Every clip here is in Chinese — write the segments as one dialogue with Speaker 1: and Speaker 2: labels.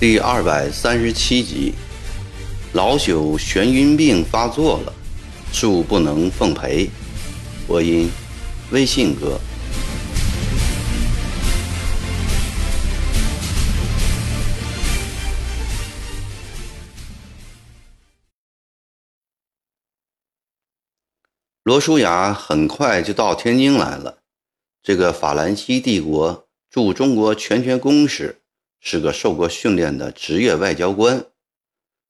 Speaker 1: 第二百三十七集，老朽眩晕病发作了，恕不能奉陪。播音：微信哥。罗舒雅很快就到天津来了。这个法兰西帝国驻中国全权公使。是个受过训练的职业外交官，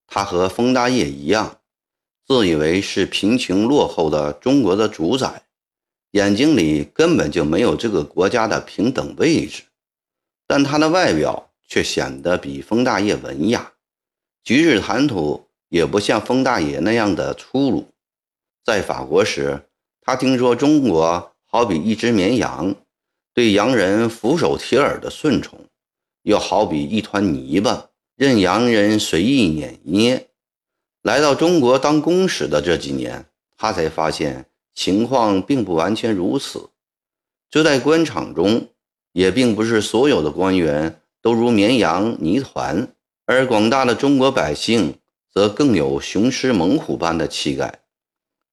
Speaker 1: 他和封大业一样，自以为是贫穷落后的中国的主宰，眼睛里根本就没有这个国家的平等位置。但他的外表却显得比封大业文雅，举止谈吐也不像封大爷那样的粗鲁。在法国时，他听说中国好比一只绵羊，对洋人俯首帖耳的顺从。又好比一团泥巴，任洋人随意碾捏。来到中国当公使的这几年，他才发现情况并不完全如此。就在官场中，也并不是所有的官员都如绵羊泥团，而广大的中国百姓则更有雄狮猛虎般的气概，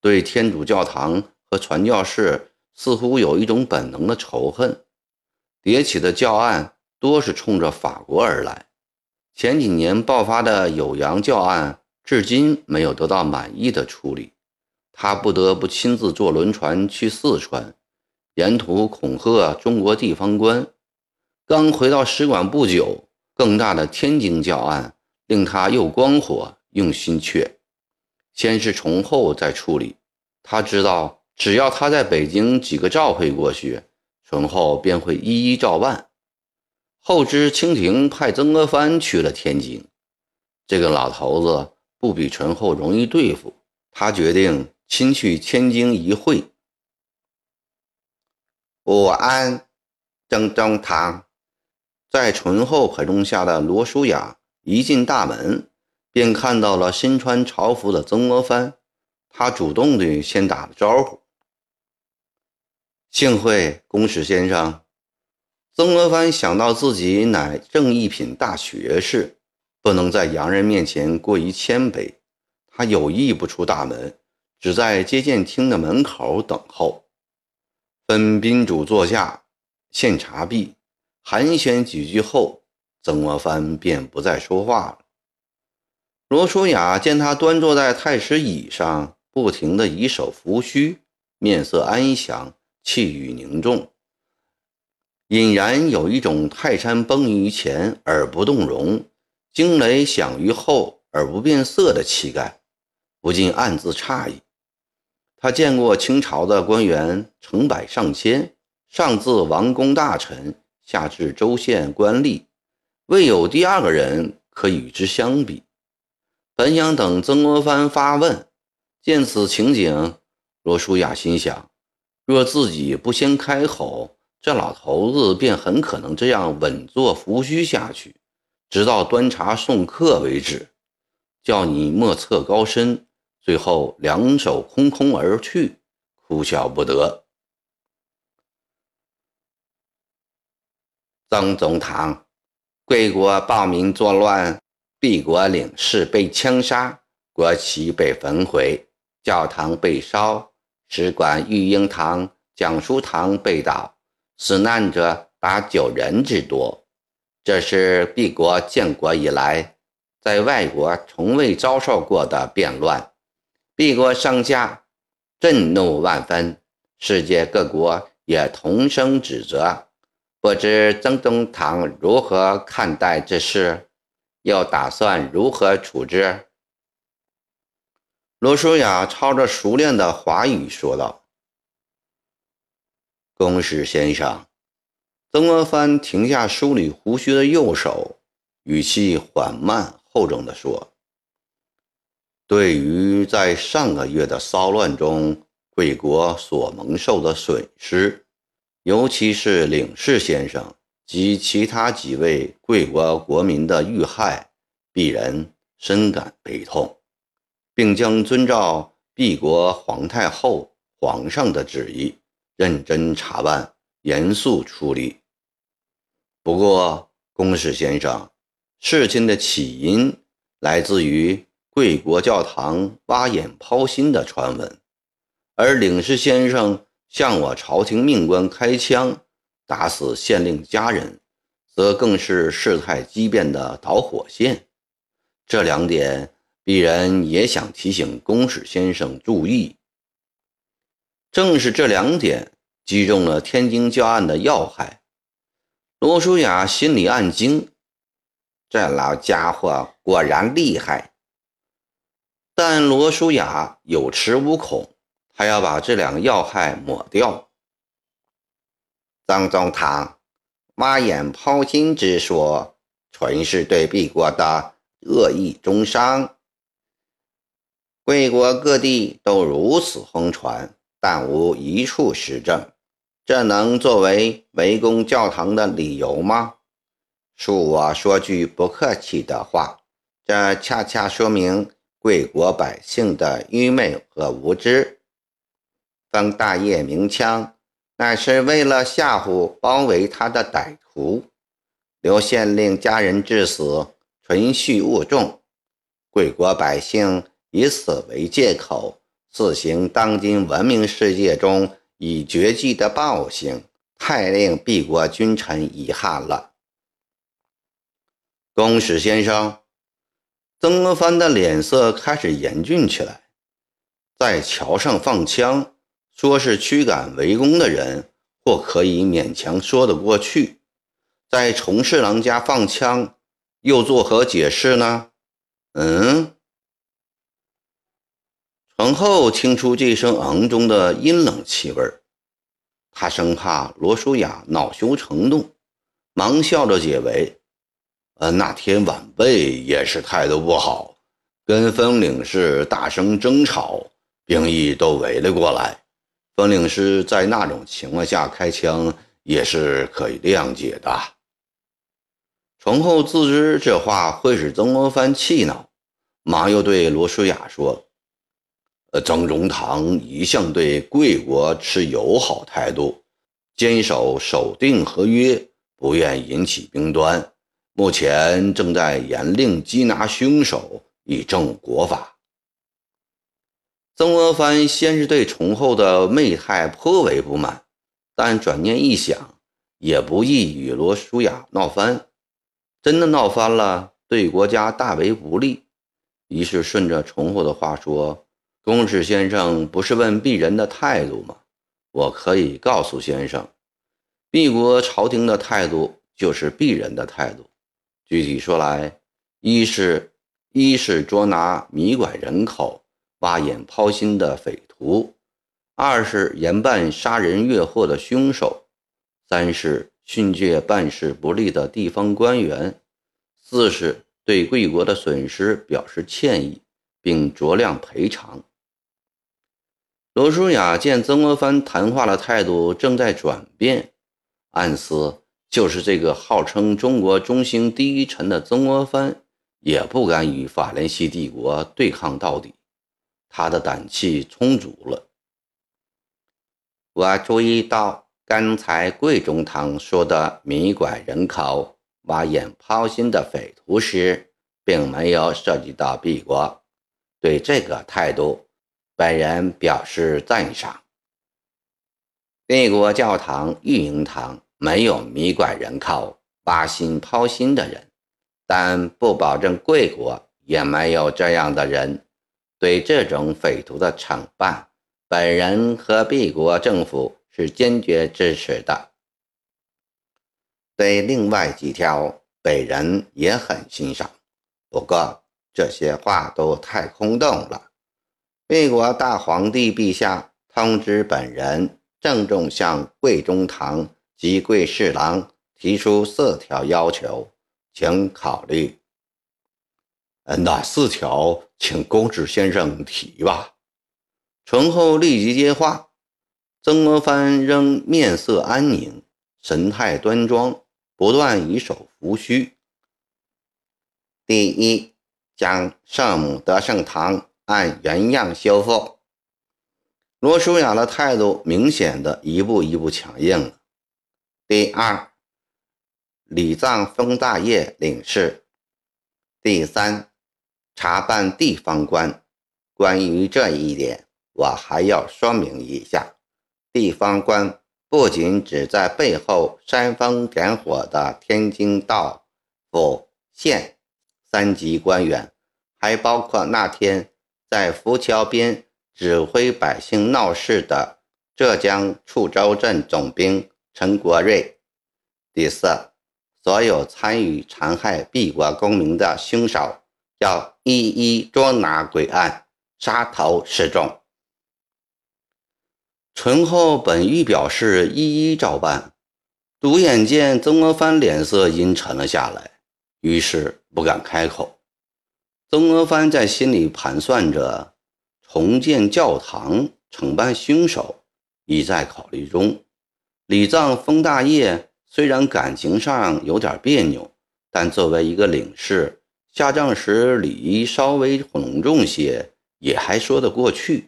Speaker 1: 对天主教堂和传教士似乎有一种本能的仇恨。迭起的教案。多是冲着法国而来。前几年爆发的酉阳教案，至今没有得到满意的处理。他不得不亲自坐轮船去四川，沿途恐吓中国地方官。刚回到使馆不久，更大的天津教案令他又光火又心怯。先是从后再处理。他知道，只要他在北京几个召会过去，从后便会一一照办。后知清廷派曾国藩去了天津，这个老头子不比醇厚容易对付，他决定亲去天津一会。午安，曾中堂。在醇厚陪同下的罗淑雅一进大门，便看到了身穿朝服的曾国藩，他主动地先打了招呼：“幸会，公使先生。”曾国藩想到自己乃正一品大学士，不能在洋人面前过于谦卑，他有意不出大门，只在接见厅的门口等候。分宾主坐下，献茶毕，寒暄几句后，曾国藩便不再说话了。罗淑雅见他端坐在太师椅上，不停地以手拂须，面色安详，气宇凝重。隐然有一种泰山崩于前而不动容，惊雷响于后而不变色的气概，不禁暗自诧异。他见过清朝的官员成百上千，上至王公大臣，下至州县官吏，未有第二个人可与之相比。本想等曾国藩发问，见此情景，罗淑雅心想：若自己不先开口。这老头子便很可能这样稳坐扶须下去，直到端茶送客为止，叫你莫测高深，最后两手空空而去，哭笑不得。曾总堂，贵国暴民作乱，帝国领事被枪杀，国旗被焚毁，教堂被烧，使馆育婴堂、讲书堂被盗。死难者达九人之多，这是帝国建国以来在外国从未遭受过的变乱。帝国上下震怒万分，世界各国也同声指责。不知曾中堂如何看待这事，又打算如何处置？罗淑雅操着熟练的华语说道。公使先生，曾国藩停下梳理胡须的右手，语气缓慢厚重地说：“对于在上个月的骚乱中贵国所蒙受的损失，尤其是领事先生及其他几位贵国国民的遇害，鄙人深感悲痛，并将遵照帝国皇太后、皇上的旨意，认真查办，严肃处理。不过，公使先生，事情的起因来自于贵国教堂挖眼抛心的传闻，而领事先生向我朝廷命官开枪，打死县令家人，则更是事态激变的导火线。这两点。鄙人也想提醒公使先生注意。正是这两点击中了天津教案的要害。罗淑雅心里暗惊：这老家伙果然厉害。但罗淑雅有恃无恐，他要把这两个要害抹掉。曾宗堂挖眼抛心之说，纯是对帝国的恶意中伤。贵国各地都如此疯传，但无一处实证，这能作为围攻教堂的理由吗？恕我说句不客气的话，这恰恰说明贵国百姓的愚昧和无知。封大业鸣枪，乃是为了吓唬包围他的歹徒；刘县令家人致死，纯叙误众。贵国百姓。以此为借口，自行当今文明世界中已绝迹的暴行，太令帝国君臣遗憾了。公使先生，曾国藩的脸色开始严峻起来。在桥上放枪，说是驱赶围攻的人，或可以勉强说得过去；在崇侍郎家放枪，又作何解释呢？嗯？皇后听出这声“嗯”中的阴冷气味儿，她生怕罗淑雅恼羞成怒，忙笑着解围：“呃，那天晚辈也是态度不好，跟风领事大声争吵，兵役都围了过来。分领事在那种情况下开枪，也是可以谅解的。”崇厚自知这话会使曾国藩气恼，忙又对罗淑雅说。呃，曾中堂一向对贵国持友好态度，坚守守定合约，不愿引起兵端。目前正在严令缉拿凶手，以正国法。曾国藩先是对崇厚的媚态颇为不满，但转念一想，也不易与罗淑雅闹翻。真的闹翻了，对国家大为不利。于是顺着崇厚的话说。公使先生不是问鄙人的态度吗？我可以告诉先生，敝国朝廷的态度就是鄙人的态度。具体说来，一是，一是捉拿迷拐人口、挖眼抛心的匪徒；二是严办杀人越货的凶手；三是训诫办事不力的地方官员；四是对贵国的损失表示歉意，并酌量赔偿。罗淑雅见曾国藩谈话的态度正在转变，暗思就是这个号称中国中兴第一臣的曾国藩，也不敢与法兰西帝国对抗到底。他的胆气充足了。我注意到刚才贵中堂说的迷拐人口、挖眼抛心的匪徒时，并没有涉及到帝国。对这个态度。本人表示赞赏。帝国教堂育婴堂没有迷拐人口、挖心抛心的人，但不保证贵国也没有这样的人。对这种匪徒的惩办，本人和帝国政府是坚决支持的。对另外几条，本人也很欣赏，不过这些话都太空洞了。魏国大皇帝陛下通知本人，郑重向贵中堂及贵侍郎提出四条要求，请考虑。哪四条？请公使先生提吧。醇厚立即接话。曾国藩仍面色安宁，神态端庄，不断以手扶须。第一，将圣母德圣堂。按原样修复，罗淑雅的态度明显的一步一步强硬了。第二，礼葬封大业领事。第三，查办地方官。关于这一点，我还要说明一下：地方官不仅指在背后煽风点火的天津道府县三级官员，还包括那天在浮桥边。指挥百姓闹事的浙江处州镇总兵陈国瑞。第四，所有参与残害闭国公民的凶手要一一捉拿归案，杀头示众。醇厚本欲表示一一照办，独眼见曾国藩脸色阴沉了下来，于是不敢开口。曾国藩在心里盘算着。重建教堂、惩办凶手，已在考虑中。礼葬封大业虽然感情上有点别扭，但作为一个领事，下葬时礼仪稍微隆重些，也还说得过去。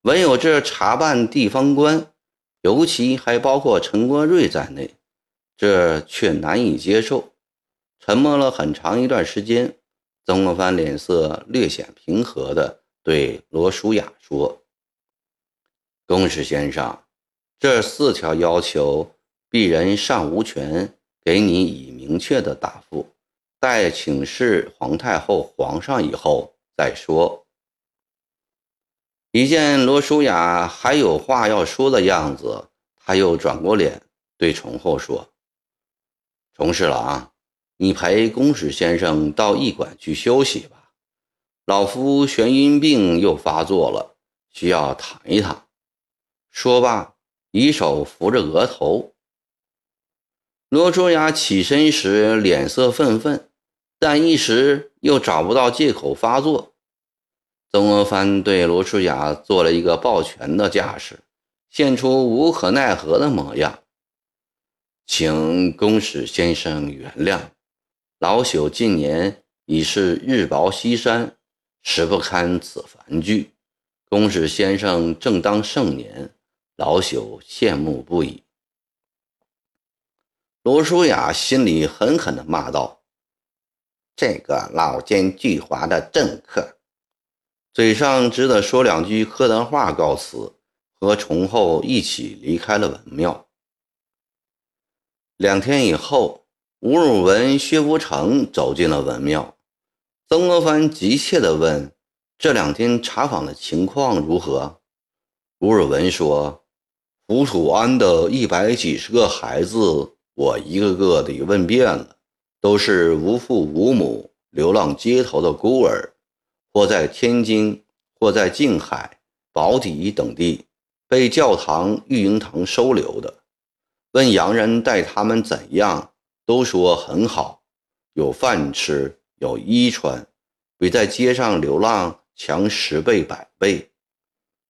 Speaker 1: 唯有这查办地方官，尤其还包括陈国瑞在内，这却难以接受。沉默了很长一段时间，曾国藩脸色略显平和的。对罗淑雅说：“公使先生，这四条要求，鄙人尚无权给你以明确的答复，待请示皇太后、皇上以后再说。”一见罗淑雅还有话要说的样子，他又转过脸对崇厚说：“崇侍郎，你陪公使先生到驿馆去休息吧。”老夫眩晕病又发作了，需要躺一躺。说罢，以手扶着额头。罗卓雅起身时脸色愤愤，但一时又找不到借口发作。曾国藩对罗淑雅做了一个抱拳的架势，现出无可奈何的模样。请公使先生原谅，老朽近年已是日薄西山。实不堪此繁剧，公使先生正当盛年，老朽羡慕不已。罗淑雅心里狠狠地骂道：“这个老奸巨猾的政客！”嘴上只得说两句客套话告辞，和崇厚一起离开了文庙。两天以后，吴汝文、薛福成走进了文庙。曾国藩急切地问：“这两天查访的情况如何？”吴汝文说：“福土安的一百几十个孩子，我一个个地问遍了，都是无父无母、流浪街头的孤儿，或在天津，或在静海、宝坻等地被教堂、育婴堂收留的。问洋人待他们怎样，都说很好，有饭吃。”有衣穿，比在街上流浪强十倍百倍。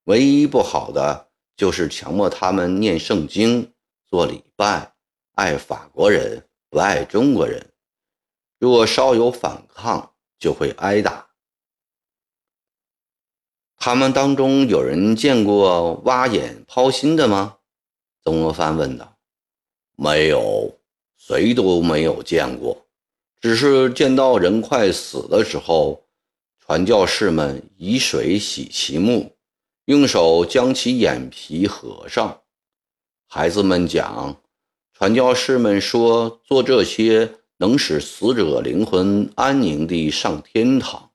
Speaker 1: 唯一不好的就是强迫他们念圣经、做礼拜，爱法国人不爱中国人。若稍有反抗，就会挨打。他们当中有人见过挖眼抛心的吗？曾国藩问道。没有，谁都没有见过。只是见到人快死的时候，传教士们以水洗其目，用手将其眼皮合上。孩子们讲，传教士们说做这些能使死者灵魂安宁地上天堂。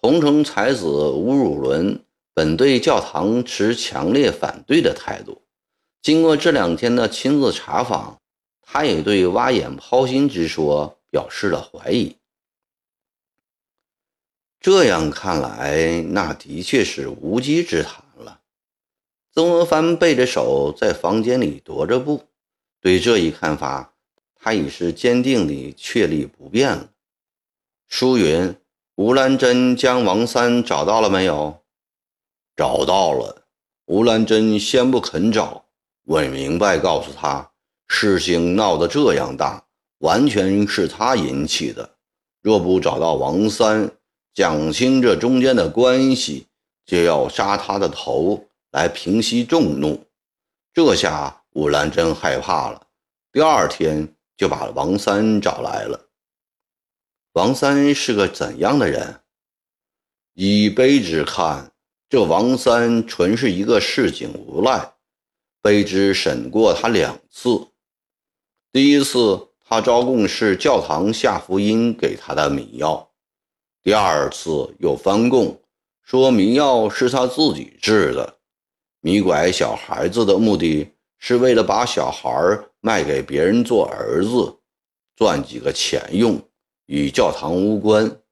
Speaker 1: 同城才子吴汝伦本对教堂持强烈反对的态度，经过这两天的亲自查访。他也对挖眼抛心之说表示了怀疑。这样看来，那的确是无稽之谈了。曾国藩背着手在房间里踱着步，对这一看法，他已是坚定地确立不变了。书云：“吴兰珍将王三找到了没有？”找到了。吴兰珍先不肯找，问明白告诉他。事情闹得这样大，完全是他引起的。若不找到王三，讲清这中间的关系，就要杀他的头来平息众怒。这下吴兰真害怕了，第二天就把王三找来了。王三是个怎样的人？以卑职看，这王三纯是一个市井无赖。卑职审过他两次，第一次他招供是教堂下福音给他的迷药，第二次又翻供说迷药是他自己制的，迷拐小孩子的目的是为了把小孩卖给别人做儿子，赚几个钱用，与教堂无关。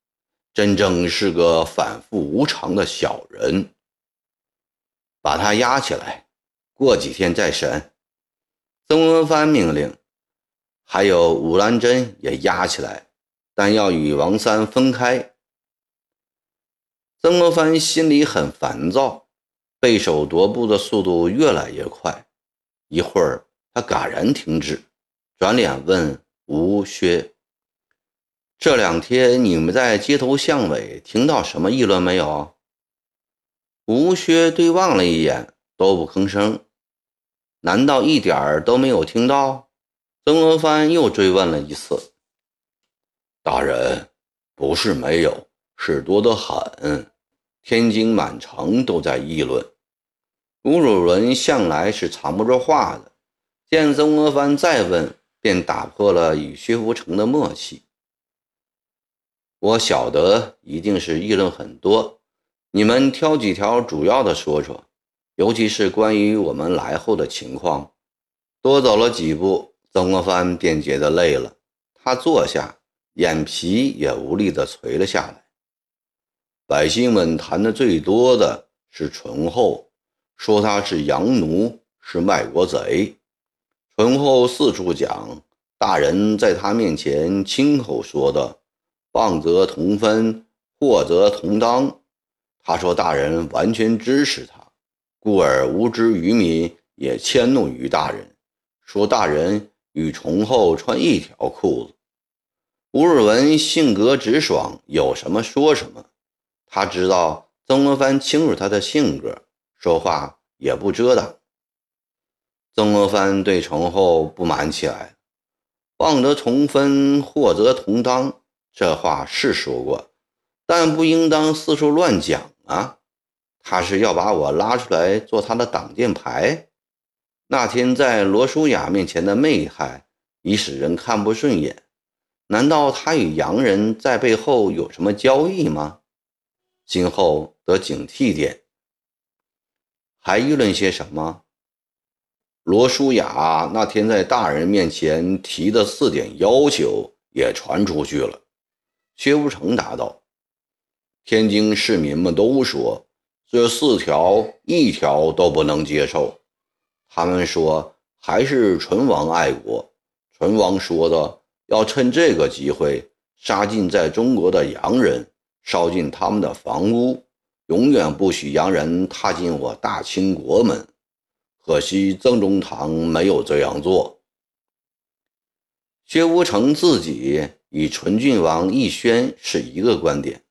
Speaker 1: 真正是个反复无常的小人，把他押起来，过几天再审。曾国藩命令，还有武兰珍也押起来，但要与王三分开。曾国藩心里很烦躁，背手踱步的速度越来越快。一会儿，他戛然停止，转脸问吴薛。这两天你们在街头巷尾听到什么议论没有？吴薛对望了一眼，都不吭声。难道一点儿都没有听到？曾国藩又追问了一次。大人，不是没有，是多得很。天津满城都在议论。吴汝伦向来是藏不住话的，见曾国藩再问，便打破了与薛福成的默契。我晓得一定是议论很多，你们挑几条主要的说说，尤其是关于我们来后的情况。多走了几步，曾国藩便觉得累了，他坐下，眼皮也无力地垂了下来。百姓们谈的最多的是醇厚，说他是洋奴，是卖国贼。醇厚四处讲，大人在他面前亲口说的。放则同分，祸则同当。他说：“大人完全支持他，故而无知愚民也迁怒于大人，说大人与崇厚穿一条裤子。”吴尔文性格直爽，有什么说什么。他知道曾国藩清楚他的性格，说话也不遮挡。曾国藩对崇厚不满起来：“望得同分，祸得同当。”这话是说过，但不应当四处乱讲啊！他是要把我拉出来做他的挡箭牌。那天在罗淑雅面前的媚态已使人看不顺眼。难道他与洋人在背后有什么交易吗？今后得警惕点。还议论些什么？罗淑雅那天在大人面前提的四点要求也传出去了。薛福成答道：“天津市民们都说这四条一条都不能接受。他们说还是唇王爱国。唇王说的要趁这个机会杀尽在中国的洋人，烧尽他们的房屋，永远不许洋人踏进我大清国门。可惜曾中堂没有这样做。”薛无成自己。与纯郡王奕轩是一个观点，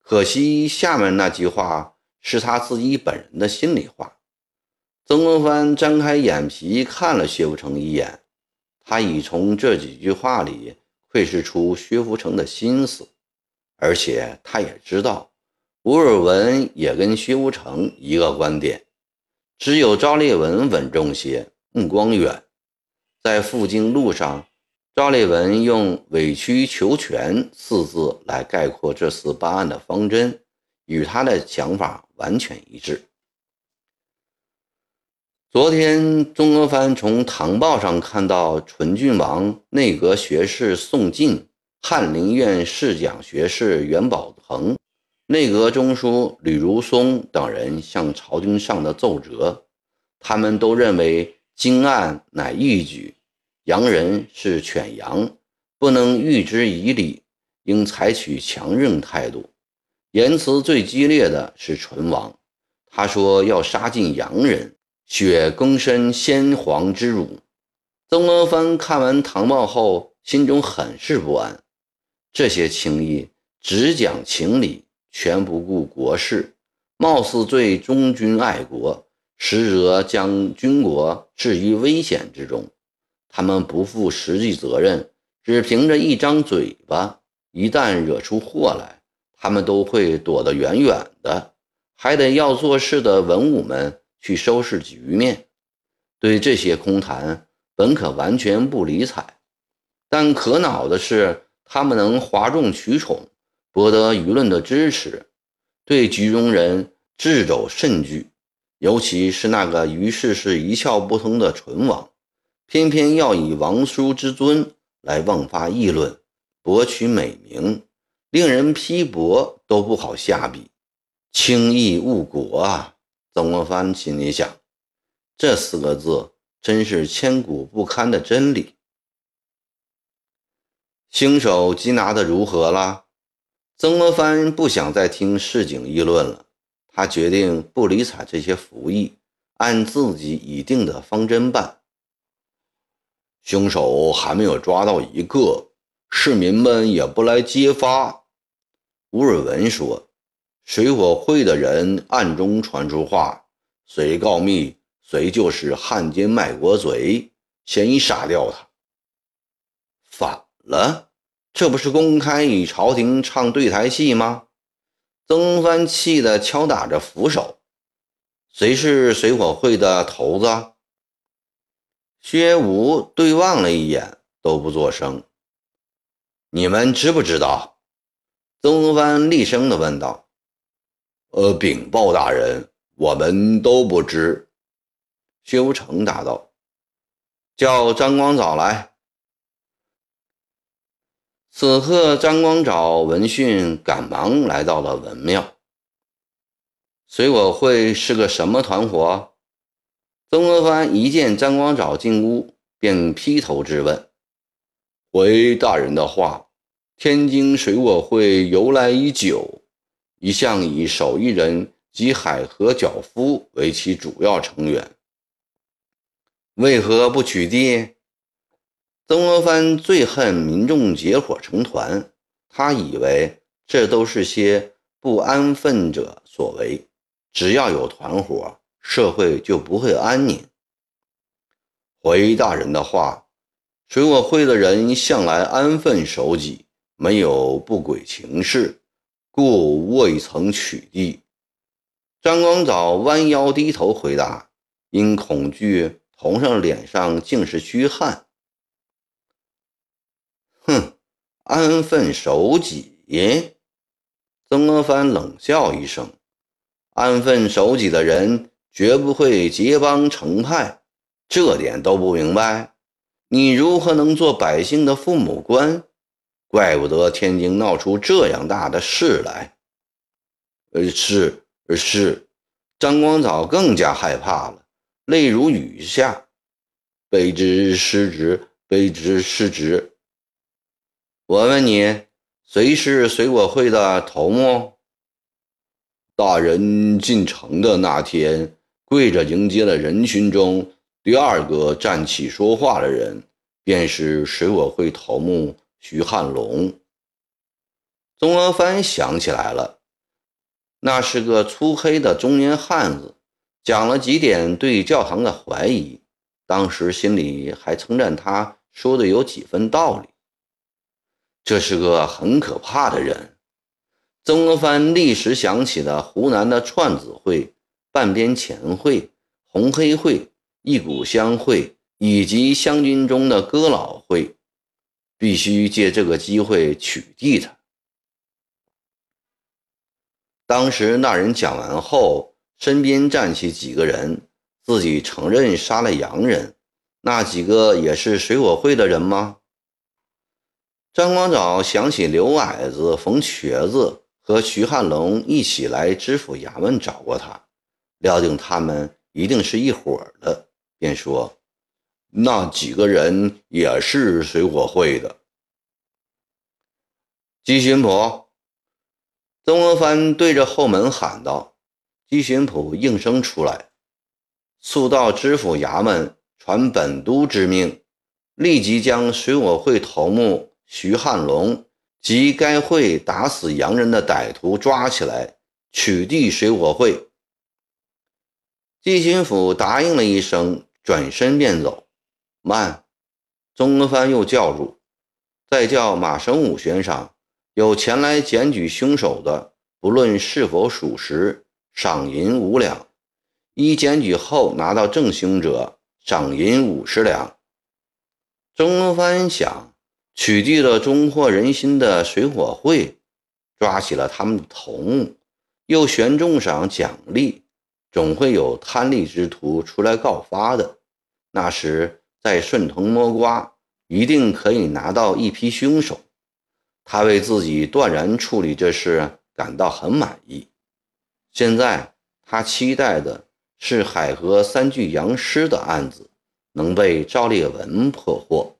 Speaker 1: 可惜下面那句话是他自己本人的心里话。曾国藩张开眼皮看了薛福成一眼，他已从这几句话里窥视出薛福成的心思，而且他也知道吴尔文也跟薛福成一个观点，只有赵烈文稳重些，目光远，在赴京路上。赵烈文用“委曲求全”四字来概括这次办案的方针，与他的想法完全一致。昨天，曾国藩从唐报上看到纯郡王内阁学士宋进、翰林院侍讲学士袁宝恒、内阁中书吕如松等人向朝廷上的奏折，他们都认为京案乃义举。洋人是犬羊，不能寓之以礼，应采取强硬态度。言辞最激烈的是唇王，他说要杀尽洋人，雪更深先皇之辱。曾国藩看完唐报后，心中很是不安。这些情谊只讲情理，全不顾国事，貌似最忠君爱国，实则将军国置于危险之中。他们不负实际责任，只凭着一张嘴巴，一旦惹出祸来，他们都会躲得远远的，还得要做事的文武们去收拾局面。对这些空谈，本可完全不理睬，但可恼的是，他们能哗众取宠，博得舆论的支持，对局中人智走甚惧。尤其是那个于世事一窍不通的唇王，偏偏要以王叔之尊来妄发议论，博取美名，令人批驳都不好下笔，轻易误国啊！曾国藩心里想。这四个字真是千古不堪的真理。凶手缉拿的如何了？曾国藩不想再听市井议论了，他决定不理睬这些服役，按自己已定的方针办。凶手还没有抓到一个，市民们也不来揭发。吴尔文说：“水火会的人暗中传出话，谁告密？”谁就是汉奸卖国贼，先杀掉他。反了，这不是公开与朝廷唱对台戏吗？曾藩气得敲打着扶手。谁是水火会的头子？薛武对望了一眼，都不作声。你们知不知道？曾藩厉声地问道。呃，禀报大人，我们都不知。薛无成答道：“叫张光藻来。”此刻，张光藻闻讯，赶忙来到了文庙。水果会是个什么团伙？曾国藩一见张光藻进屋，便劈头质问：“回大人的话，天津水果会由来已久，一向以手艺人及海河脚夫为其主要成员。”为何不取缔？曾国藩最恨民众结伙成团，他以为这都是些不安分者所为。只要有团伙，社会就不会安宁。回大人的话，水果会的人向来安分守己，没有不轨情事，故未曾取缔。张光藻弯腰低头回答，因恐惧。头上脸上尽是虚汗。安分守己。曾国藩冷笑一声：“安分守己的人绝不会结帮成派，这点都不明白，你如何能做百姓的父母官？怪不得天津闹出这样大的事来。”呃，是是，张光藻更加害怕了。泪如雨下，卑职失职，卑职失职。我问你，谁是水果会的头目？大人进城的那天，跪着迎接的人群中，第二个站起说话的人，便是水果会头目徐汉龙。曾国藩想起来了，那是个粗黑的中年汉子。讲了几点对教堂的怀疑，当时心里还称赞他说的有几分道理。这是个很可怕的人。曾国藩立时想起了湖南的串子会、半边钱会、红黑会、一股香会以及湘军中的哥老会，必须借这个机会取缔他。当时那人讲完后。身边站起几个人，自己承认杀了洋人。那几个也是水果会的人吗？张光藻想起刘矮子、冯瘸子和徐汉龙一起来知府衙门找过他，料定他们一定是一伙的，便说：“那几个人也是水火会的。”姬巡捕，曾国藩对着后门喊道。姬巡捕应声出来，速到知府衙门传本督之命，立即将水火会头目徐汉龙及该会打死洋人的歹徒抓起来，取缔水火会。季巡抚答应了一声，转身便走。慢，曾国藩又叫住：“再叫马生武悬赏，有前来检举凶手的，不论是否属实，赏银五两；一检举后拿到正凶者，赏银五十两。”曾国藩想，取缔了中惑人心的水火会，抓起了他们的头目，又悬重赏奖励。总会有贪利之徒出来告发的，那时再顺藤摸瓜，一定可以拿到一批凶手。他为自己断然处理这事感到很满意。现在他期待的是海河三具洋尸的案子能被赵烈文破获。